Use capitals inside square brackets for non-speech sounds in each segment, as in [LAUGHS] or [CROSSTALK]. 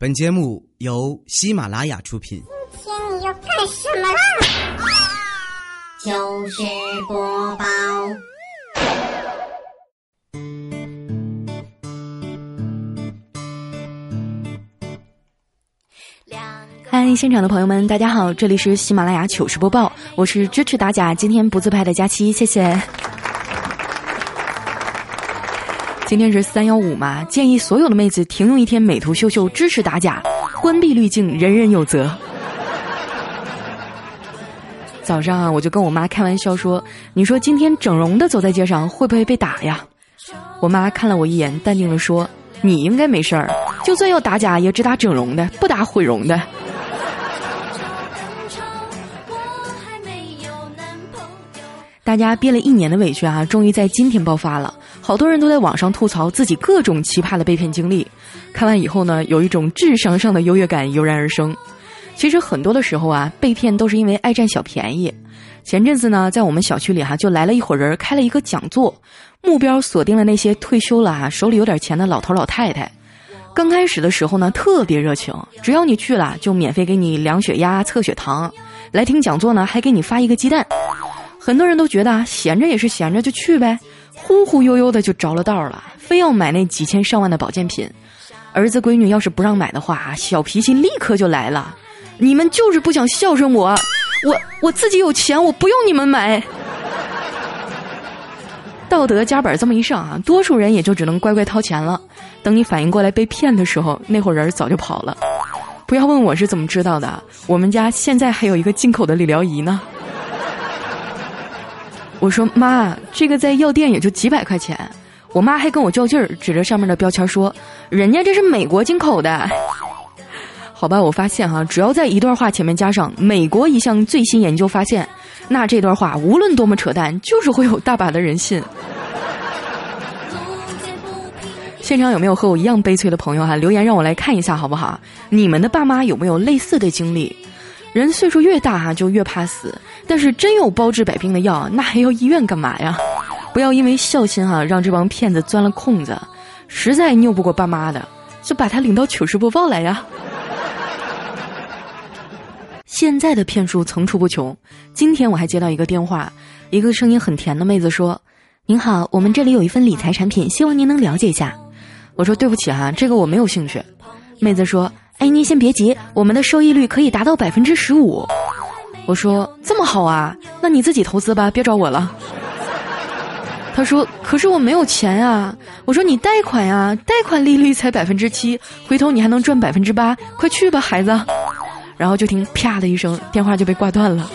本节目由喜马拉雅出品。今天你要干什么啦？糗事播报。嗨，现场的朋友们，大家好，这里是喜马拉雅糗事播报，我是支持打假，今天不自拍的佳期，谢谢。今天是三幺五嘛，建议所有的妹子停用一天美图秀秀，支持打假，关闭滤镜，人人有责。早上啊，我就跟我妈开玩笑说：“你说今天整容的走在街上会不会被打呀？”我妈看了我一眼，淡定的说：“你应该没事儿，就算要打假，也只打整容的，不打毁容的。”大家憋了一年的委屈啊，终于在今天爆发了。好多人都在网上吐槽自己各种奇葩的被骗经历。看完以后呢，有一种智商上的优越感油然而生。其实很多的时候啊，被骗都是因为爱占小便宜。前阵子呢，在我们小区里哈，就来了一伙人开了一个讲座，目标锁定了那些退休了啊，手里有点钱的老头老太太。刚开始的时候呢，特别热情，只要你去了，就免费给你量血压、测血糖。来听讲座呢，还给你发一个鸡蛋。很多人都觉得啊，闲着也是闲着，就去呗，忽忽悠悠的就着了道了，非要买那几千上万的保健品。儿子闺女要是不让买的话，小脾气立刻就来了。你们就是不想孝顺我，我我自己有钱，我不用你们买。[LAUGHS] 道德加本这么一上啊，多数人也就只能乖乖掏钱了。等你反应过来被骗的时候，那伙人早就跑了。不要问我是怎么知道的，我们家现在还有一个进口的理疗仪呢。我说妈，这个在药店也就几百块钱。我妈还跟我较劲儿，指着上面的标签说：“人家这是美国进口的。”好吧，我发现哈，只要在一段话前面加上“美国一项最新研究发现”，那这段话无论多么扯淡，就是会有大把的人信。现场有没有和我一样悲催的朋友哈？留言让我来看一下好不好？你们的爸妈有没有类似的经历？人岁数越大哈，就越怕死。但是真有包治百病的药，那还要医院干嘛呀？不要因为孝心哈，让这帮骗子钻了空子。实在拗不过爸妈的，就把他领到糗事播报来呀。现在的骗术层出不穷。今天我还接到一个电话，一个声音很甜的妹子说：“您好，我们这里有一份理财产品，希望您能了解一下。”我说：“对不起哈，这个我没有兴趣。”妹子说。哎，您先别急，我们的收益率可以达到百分之十五。我说这么好啊，那你自己投资吧，别找我了。他说：“可是我没有钱啊。”我说：“你贷款呀，贷款利率才百分之七，回头你还能赚百分之八，快去吧，孩子。”然后就听啪的一声，电话就被挂断了。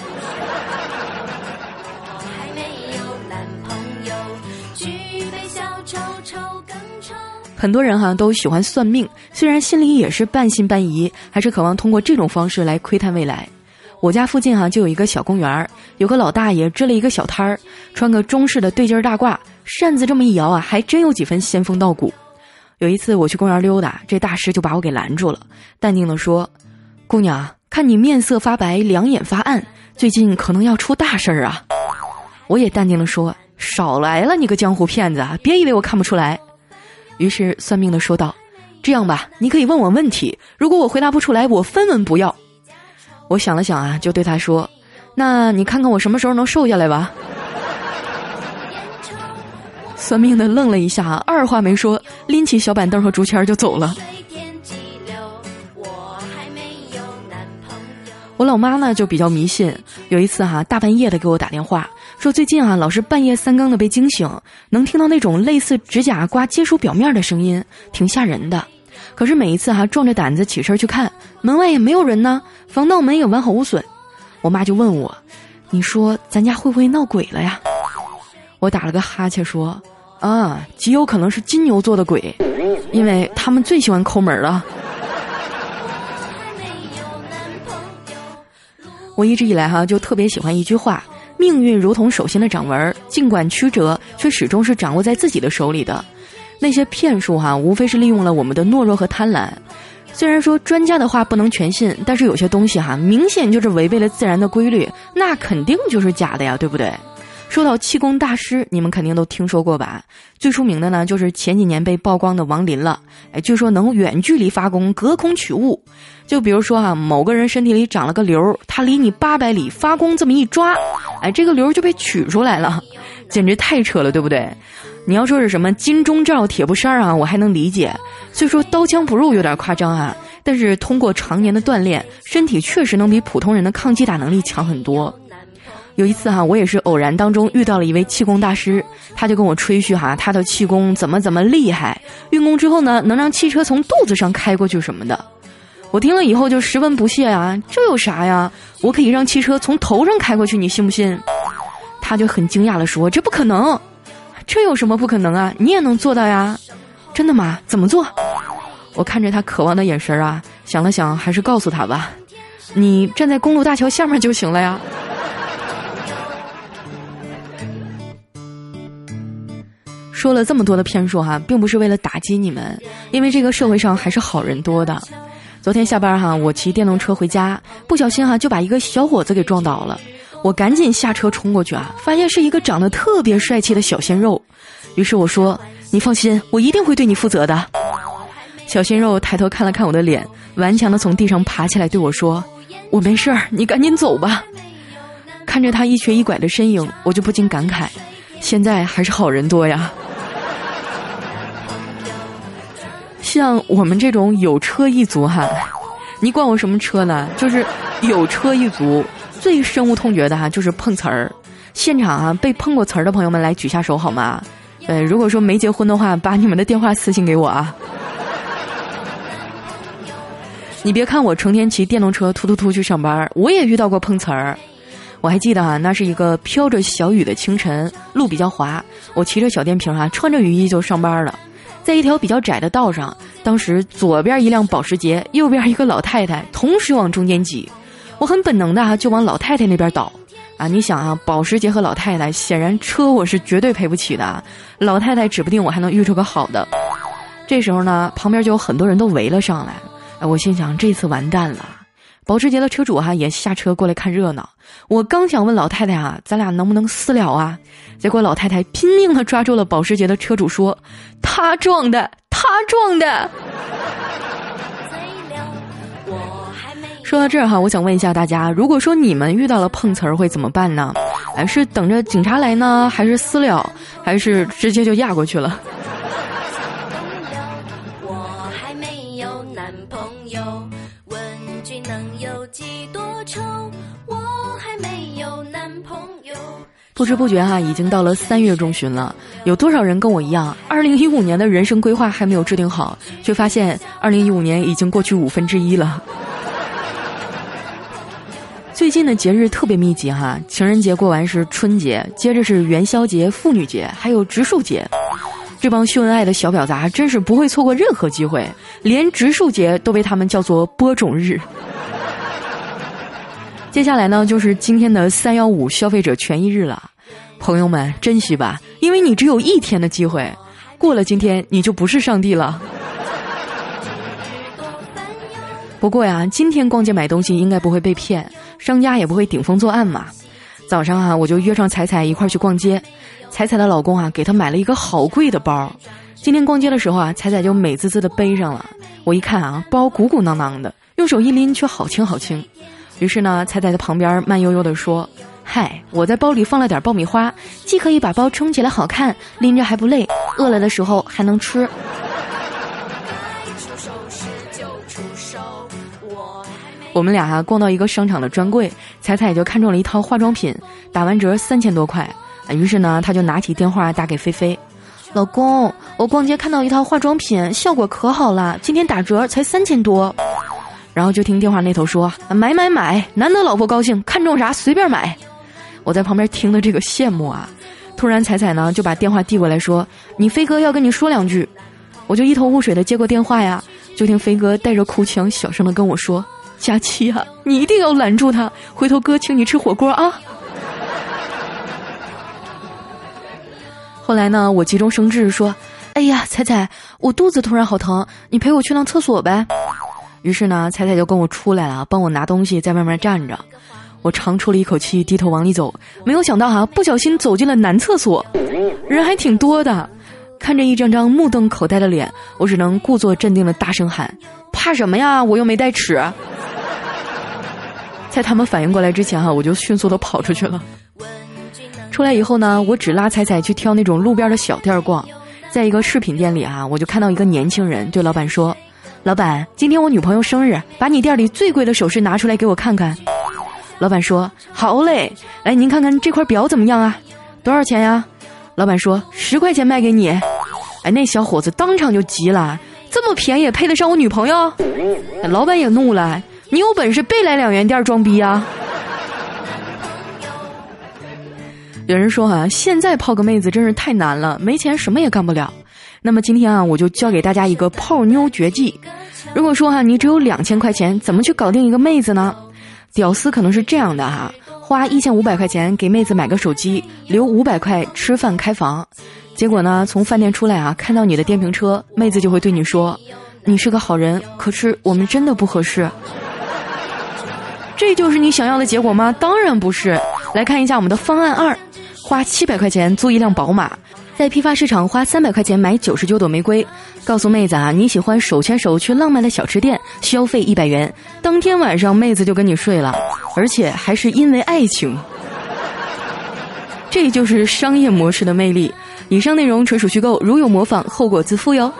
很多人哈都喜欢算命，虽然心里也是半信半疑，还是渴望通过这种方式来窥探未来。我家附近哈就有一个小公园有个老大爷支了一个小摊儿，穿个中式的对襟大褂，扇子这么一摇啊，还真有几分仙风道骨。有一次我去公园溜达，这大师就把我给拦住了，淡定的说：“姑娘，看你面色发白，两眼发暗，最近可能要出大事儿啊。”我也淡定的说：“少来了，你个江湖骗子，别以为我看不出来。”于是算命的说道：“这样吧，你可以问我问题，如果我回答不出来，我分文不要。”我想了想啊，就对他说：“那你看看我什么时候能瘦下来吧。”算命的愣了一下，二话没说，拎起小板凳和竹签就走了。我老妈呢就比较迷信，有一次哈大半夜的给我打电话。说最近啊，老是半夜三更的被惊醒，能听到那种类似指甲刮金属表面的声音，挺吓人的。可是每一次哈，壮着胆子起身去看，门外也没有人呢，防盗门也完好无损。我妈就问我：“你说咱家会不会闹鬼了呀？”我打了个哈欠说：“啊，极有可能是金牛座的鬼，因为他们最喜欢抠门了。”我一直以来哈就特别喜欢一句话。命运如同手心的掌纹，尽管曲折，却始终是掌握在自己的手里的。那些骗术哈，无非是利用了我们的懦弱和贪婪。虽然说专家的话不能全信，但是有些东西哈，明显就是违背了自然的规律，那肯定就是假的呀，对不对？说到气功大师，你们肯定都听说过吧？最出名的呢，就是前几年被曝光的王林了。哎，据说能远距离发功，隔空取物。就比如说哈，某个人身体里长了个瘤，他离你八百里发功这么一抓，哎，这个瘤就被取出来了，简直太扯了，对不对？你要说是什么金钟罩铁布衫啊，我还能理解。虽说刀枪不入有点夸张啊，但是通过常年的锻炼，身体确实能比普通人的抗击打能力强很多。有一次哈，我也是偶然当中遇到了一位气功大师，他就跟我吹嘘哈，他的气功怎么怎么厉害，运功之后呢，能让汽车从肚子上开过去什么的。我听了以后就十分不屑啊，这有啥呀？我可以让汽车从头上开过去，你信不信？他就很惊讶的说：“这不可能，这有什么不可能啊？你也能做到呀？真的吗？怎么做？”我看着他渴望的眼神啊，想了想，还是告诉他吧：“你站在公路大桥下面就行了呀。”说了这么多的骗术哈，并不是为了打击你们，因为这个社会上还是好人多的。昨天下班哈，我骑电动车回家，不小心哈就把一个小伙子给撞倒了。我赶紧下车冲过去啊，发现是一个长得特别帅气的小鲜肉。于是我说：“你放心，我一定会对你负责的。”小鲜肉抬头看了看我的脸，顽强的从地上爬起来对我说：“我没事儿，你赶紧走吧。”看着他一瘸一拐的身影，我就不禁感慨：现在还是好人多呀。像我们这种有车一族哈，你管我什么车呢？就是有车一族最深恶痛绝的哈，就是碰瓷儿。现场啊，被碰过瓷儿的朋友们来举下手好吗？呃，如果说没结婚的话，把你们的电话私信给我啊。你别看我成天骑电动车突突突去上班，我也遇到过碰瓷儿。我还记得啊，那是一个飘着小雨的清晨，路比较滑，我骑着小电瓶啊，穿着雨衣就上班了。在一条比较窄的道上，当时左边一辆保时捷，右边一个老太太，同时往中间挤，我很本能的哈就往老太太那边倒，啊，你想啊，保时捷和老太太，显然车我是绝对赔不起的，老太太指不定我还能遇出个好的。这时候呢，旁边就有很多人都围了上来，哎，我心想这次完蛋了。保时捷的车主哈也下车过来看热闹，我刚想问老太太啊，咱俩能不能私了啊？结果老太太拼命的抓住了保时捷的车主说：“他撞的，他撞的。”说到这儿哈，我想问一下大家，如果说你们遇到了碰瓷儿会怎么办呢？哎，是等着警察来呢，还是私了，还是直接就压过去了？不知不觉哈，已经到了三月中旬了。有多少人跟我一样，二零一五年的人生规划还没有制定好，却发现二零一五年已经过去五分之一了。[LAUGHS] 最近的节日特别密集哈，情人节过完是春节，接着是元宵节、妇女节，还有植树节。这帮秀恩爱的小婊砸真是不会错过任何机会，连植树节都被他们叫做播种日。接下来呢，就是今天的三幺五消费者权益日了，朋友们珍惜吧，因为你只有一天的机会，过了今天你就不是上帝了。不过呀，今天逛街买东西应该不会被骗，商家也不会顶风作案嘛。早上啊，我就约上彩彩一块儿去逛街，彩彩的老公啊给她买了一个好贵的包。今天逛街的时候啊，彩彩就美滋滋的背上了，我一看啊，包鼓鼓囊囊的，用手一拎却好轻好轻。于是呢，彩彩在旁边慢悠悠地说：“嗨，我在包里放了点爆米花，既可以把包撑起来好看，拎着还不累，饿了的时候还能吃。”我们俩啊逛到一个商场的专柜，彩彩就看中了一套化妆品，打完折三千多块。于是呢，他就拿起电话打给菲菲：“老公，我逛街看到一套化妆品，效果可好了，今天打折才三千多。”然后就听电话那头说：“买买买，难得老婆高兴，看中啥随便买。”我在旁边听的这个羡慕啊！突然彩彩呢就把电话递过来说：“你飞哥要跟你说两句。”我就一头雾水的接过电话呀，就听飞哥带着哭腔小声的跟我说：“佳琪啊，你一定要拦住他，回头哥请你吃火锅啊！”后来呢，我急中生智说：“哎呀，彩彩，我肚子突然好疼，你陪我去趟厕所呗。”于是呢，彩彩就跟我出来了，帮我拿东西，在外面站着。我长出了一口气，低头往里走，没有想到哈，不小心走进了男厕所，人还挺多的。看着一张张目瞪口呆的脸，我只能故作镇定的大声喊：“怕什么呀？我又没带尺。”在他们反应过来之前哈，我就迅速的跑出去了。出来以后呢，我只拉彩彩去挑那种路边的小店逛。在一个饰品店里啊，我就看到一个年轻人对老板说：“老板，今天我女朋友生日，把你店里最贵的首饰拿出来给我看看。”老板说：“好嘞，来您看看这块表怎么样啊？多少钱呀？”老板说：“十块钱卖给你。”哎，那小伙子当场就急了：“这么便宜也配得上我女朋友？”老板也怒了：“你有本事别来两元店装逼啊！”有人说啊，现在泡个妹子真是太难了，没钱什么也干不了。那么今天啊，我就教给大家一个泡妞绝技。如果说哈，你只有两千块钱，怎么去搞定一个妹子呢？屌丝可能是这样的哈，花一千五百块钱给妹子买个手机，留五百块吃饭开房。结果呢，从饭店出来啊，看到你的电瓶车，妹子就会对你说：“你是个好人，可是我们真的不合适。” [LAUGHS] 这就是你想要的结果吗？当然不是。来看一下我们的方案二。花七百块钱租一辆宝马，在批发市场花三百块钱买九十九朵玫瑰，告诉妹子啊你喜欢手牵手去浪漫的小吃店，消费一百元，当天晚上妹子就跟你睡了，而且还是因为爱情。这就是商业模式的魅力。以上内容纯属虚构，如有模仿，后果自负哟。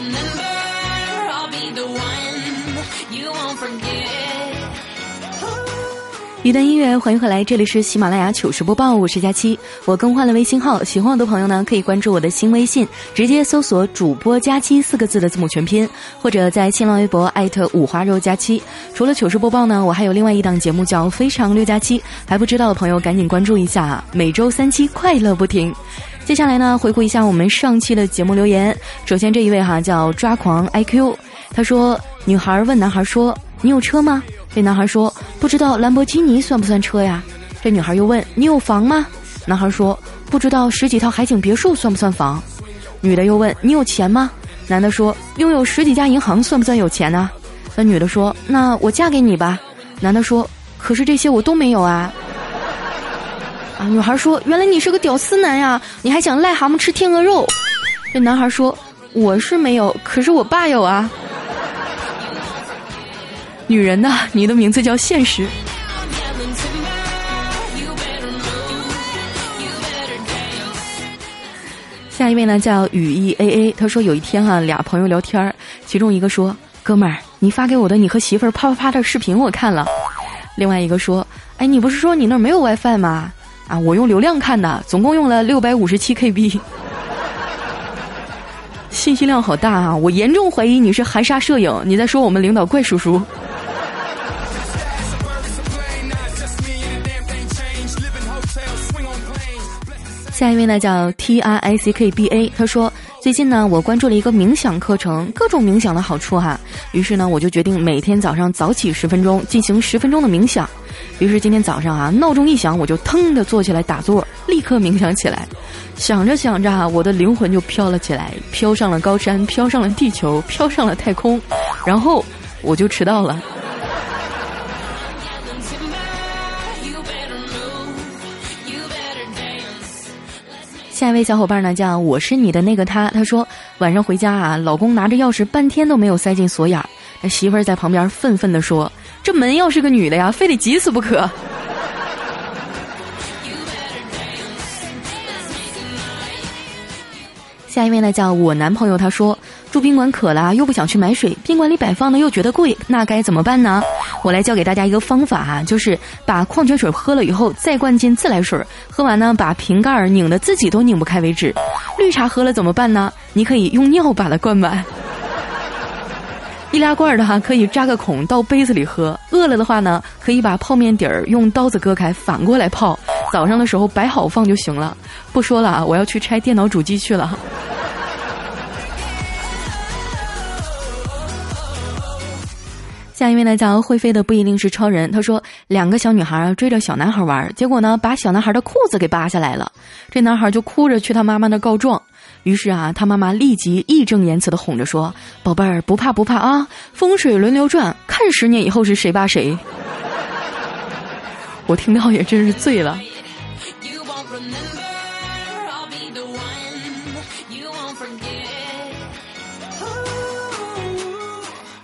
remember 一段音乐，欢迎回来，这里是喜马拉雅糗事播报，我是佳期。我更换了微信号，喜欢我的朋友呢，可以关注我的新微信，直接搜索“主播佳期”四个字的字母全拼，或者在新浪微博艾特五花肉佳期。除了糗事播报呢，我还有另外一档节目叫《非常六加七》，还不知道的朋友赶紧关注一下，每周三期，快乐不停。接下来呢，回顾一下我们上期的节目留言。首先这一位哈叫抓狂 IQ，他说：“女孩问男孩说，你有车吗？”这男孩说：“不知道兰博基尼算不算车呀？”这女孩又问：“你有房吗？”男孩说：“不知道十几套海景别墅算不算房？”女的又问：“你有钱吗？”男的说：“拥有十几家银行算不算有钱呢？”那女的说：“那我嫁给你吧。”男的说：“可是这些我都没有啊。”啊，女孩说：“原来你是个屌丝男呀，你还想癞蛤蟆吃天鹅肉？”这男孩说：“我是没有，可是我爸有啊。”女人呐，你的名字叫现实。下一位呢叫雨衣 A A，他说有一天哈，俩朋友聊天其中一个说：“哥们儿，你发给我的你和媳妇儿啪啪啪的视频我看了。”另外一个说：“哎，你不是说你那儿没有 WiFi 吗？啊，我用流量看的，总共用了六百五十七 KB，[LAUGHS] 信息量好大啊！我严重怀疑你是含沙射影，你在说我们领导怪叔叔。”下一位呢叫 T R I C K B A，他说最近呢我关注了一个冥想课程，各种冥想的好处哈。于是呢我就决定每天早上早起十分钟，进行十分钟的冥想。于是今天早上啊闹钟一响，我就腾的坐起来打坐，立刻冥想起来。想着想着啊，我的灵魂就飘了起来，飘上了高山，飘上了地球，飘上了太空，然后我就迟到了。一位小伙伴呢，叫我是你的那个他。他说晚上回家啊，老公拿着钥匙半天都没有塞进锁眼儿，媳妇儿在旁边愤愤地说：“这门要是个女的呀，非得急死不可。[LAUGHS] ”下一位呢，叫我男朋友。他说住宾馆渴了，又不想去买水，宾馆里摆放的又觉得贵，那该怎么办呢？我来教给大家一个方法啊，就是把矿泉水喝了以后再灌进自来水，喝完呢把瓶盖拧的自己都拧不开为止。绿茶喝了怎么办呢？你可以用尿把它灌满。[LAUGHS] 易拉罐的哈可以扎个孔到杯子里喝。饿了的话呢，可以把泡面底儿用刀子割开，反过来泡。早上的时候摆好放就行了。不说了啊，我要去拆电脑主机去了。下一位呢叫会飞的不一定是超人。他说，两个小女孩追着小男孩玩，结果呢把小男孩的裤子给扒下来了。这男孩就哭着去他妈妈那告状。于是啊，他妈妈立即义正言辞的哄着说：“宝贝儿，不怕不怕啊，风水轮流转，看十年以后是谁扒谁。[LAUGHS] ”我听到也真是醉了。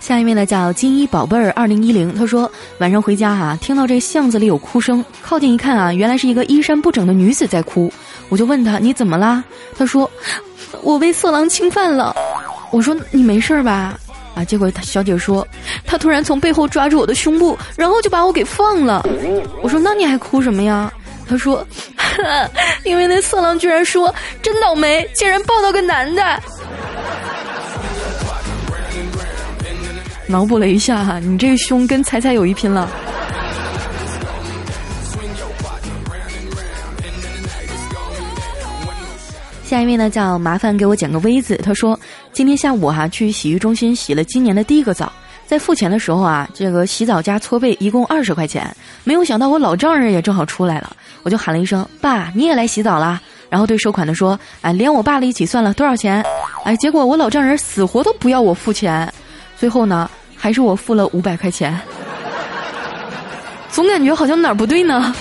下一位呢叫金衣宝贝儿二零一零，他说晚上回家啊，听到这巷子里有哭声，靠近一看啊，原来是一个衣衫不整的女子在哭。我就问他你怎么啦？他说我被色狼侵犯了。我说你没事吧？啊，结果他小姐说他突然从背后抓住我的胸部，然后就把我给放了。我说那你还哭什么呀？他说 [LAUGHS] 因为那色狼居然说真倒霉，竟然抱到个男的。脑补了一下哈，你这个胸跟彩彩有一拼了。下一位呢叫麻烦给我剪个 V 字，他说今天下午哈去洗浴中心洗了今年的第一个澡，在付钱的时候啊，这个洗澡加搓背一共二十块钱，没有想到我老丈人也正好出来了，我就喊了一声爸你也来洗澡啦，然后对收款的说哎连我爸的一起算了多少钱，哎结果我老丈人死活都不要我付钱。最后呢，还是我付了五百块钱，总感觉好像哪儿不对呢。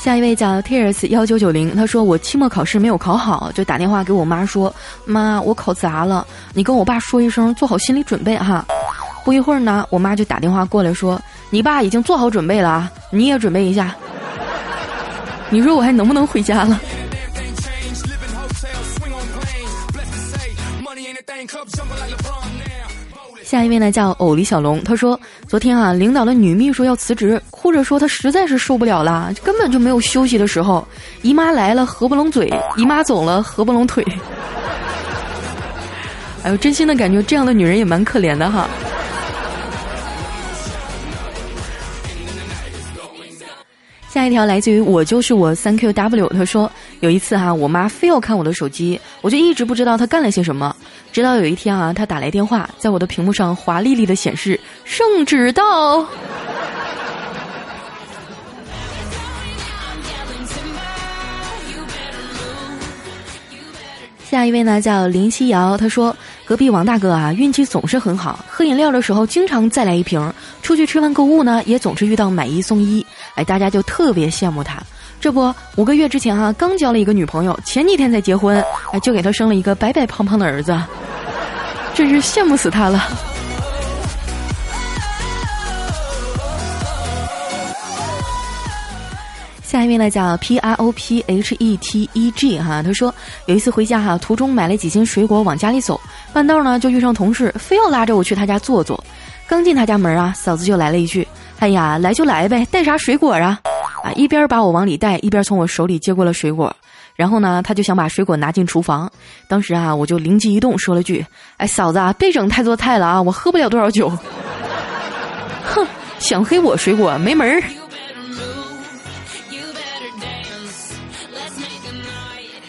下一位叫 Tears 幺九九零，他说我期末考试没有考好，就打电话给我妈说：“妈，我考砸了，你跟我爸说一声，做好心理准备哈。”不一会儿呢，我妈就打电话过来说：“你爸已经做好准备了啊，你也准备一下。”你说我还能不能回家了？下一位呢叫偶李小龙，他说昨天啊，领导的女秘书要辞职，哭着说她实在是受不了了，根本就没有休息的时候。姨妈来了合不拢嘴，姨妈走了合不拢腿。[LAUGHS] 哎呦，真心的感觉这样的女人也蛮可怜的哈。下一条来自于我就是我三 Q W，他说有一次哈，我妈非要看我的手机，我就一直不知道她干了些什么，直到有一天啊，她打来电话，在我的屏幕上华丽丽的显示圣旨到。下一位呢叫林夕瑶，他说隔壁王大哥啊运气总是很好，喝饮料的时候经常再来一瓶，出去吃饭购物呢也总是遇到买一送一，哎大家就特别羡慕他。这不五个月之前啊刚交了一个女朋友，前几天才结婚，哎就给他生了一个白白胖胖的儿子，真是羡慕死他了。下一位呢叫 P R O P H E T E G 哈，他说有一次回家哈，途中买了几斤水果往家里走，半道呢就遇上同事，非要拉着我去他家坐坐。刚进他家门啊，嫂子就来了一句：“哎呀，来就来呗，带啥水果啊？”啊，一边把我往里带，一边从我手里接过了水果。然后呢，他就想把水果拿进厨房。当时啊，我就灵机一动，说了句：“哎，嫂子啊，别整太多菜了啊，我喝不了多少酒。”哼，想黑我水果没门儿。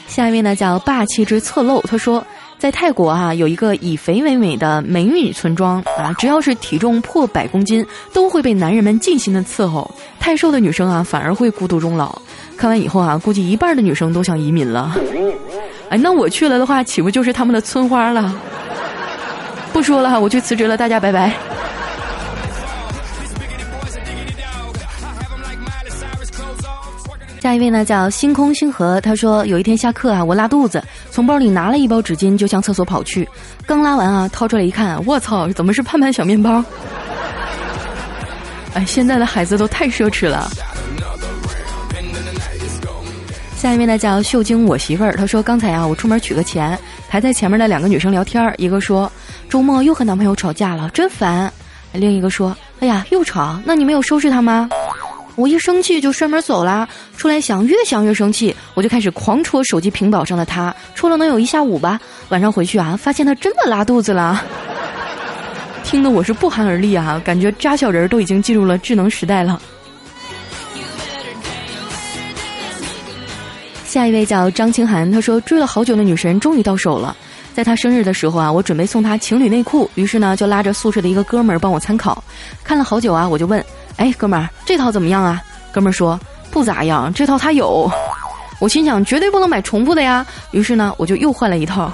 下一位呢叫霸气之侧漏，他说在泰国啊有一个以肥为美的美女村庄啊，只要是体重破百公斤，都会被男人们尽心的伺候，太瘦的女生啊反而会孤独终老。看完以后啊，估计一半的女生都想移民了。[LAUGHS] 哎，那我去了的话，岂不就是他们的村花了？不说了哈，我去辞职了，大家拜拜。下一位呢叫星空星河，他说有一天下课啊，我拉肚子，从包里拿了一包纸巾就向厕所跑去，刚拉完啊，掏出来一看，我操，怎么是盼盼小面包？哎，现在的孩子都太奢侈了。下一位呢叫秀晶我媳妇儿，她说刚才啊，我出门取个钱，排在前面的两个女生聊天，一个说周末又和男朋友吵架了，真烦；另一个说，哎呀，又吵，那你没有收拾他吗？我一生气就摔门走啦，出来想越想越生气，我就开始狂戳手机屏保上的他，戳了能有一下午吧。晚上回去啊，发现他真的拉肚子了，[LAUGHS] 听得我是不寒而栗啊，感觉扎小人都已经进入了智能时代了。下一位叫张清涵，他说追了好久的女神终于到手了。在她生日的时候啊，我准备送她情侣内裤，于是呢就拉着宿舍的一个哥们儿帮我参考。看了好久啊，我就问：“哎，哥们儿，这套怎么样啊？”哥们儿说：“不咋样，这套他有。”我心想绝对不能买重复的呀，于是呢我就又换了一套。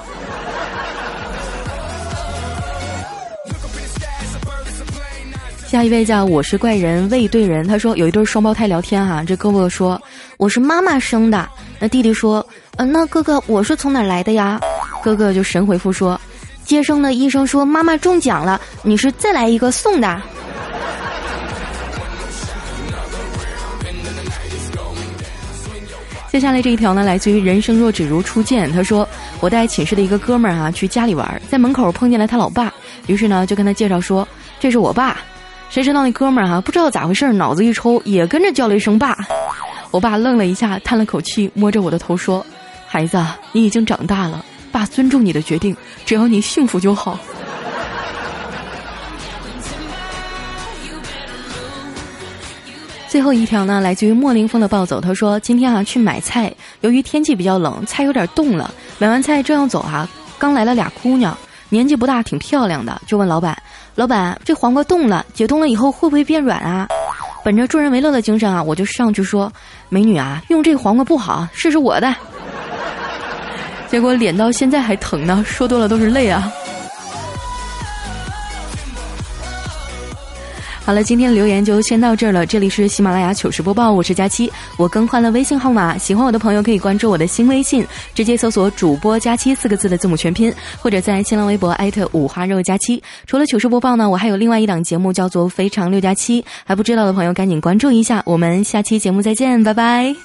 下一位叫我是怪人未对人，他说有一对双胞胎聊天哈，这哥哥说我是妈妈生的，那弟弟说，嗯，那哥哥我是从哪来的呀？哥哥就神回复说，接生的医生说妈妈中奖了，你是再来一个送的。接下来这一条呢，来自于人生若只如初见，他说我带寝室的一个哥们儿啊去家里玩，在门口碰见了他老爸，于是呢就跟他介绍说这是我爸。谁知道那哥们儿哈不知道咋回事，脑子一抽，也跟着叫了一声爸。我爸愣了一下，叹了口气，摸着我的头说：“孩子，你已经长大了，爸尊重你的决定，只要你幸福就好。”最后一条呢，来自于莫林峰的暴走。他说：“今天啊去买菜，由于天气比较冷，菜有点冻了。买完菜正要走哈，刚来了俩姑娘，年纪不大，挺漂亮的，就问老板。”老板，这黄瓜冻了，解冻了以后会不会变软啊？本着助人为乐的精神啊，我就上去说：“美女啊，用这个黄瓜不好，试试我的。”结果脸到现在还疼呢，说多了都是泪啊。好了，今天的留言就先到这儿了。这里是喜马拉雅糗事播报，我是佳期。我更换了微信号码，喜欢我的朋友可以关注我的新微信，直接搜索“主播佳期”四个字的字母全拼，或者在新浪微博艾特五花肉佳期。除了糗事播报呢，我还有另外一档节目叫做《非常六加七》，还不知道的朋友赶紧关注一下。我们下期节目再见，拜拜。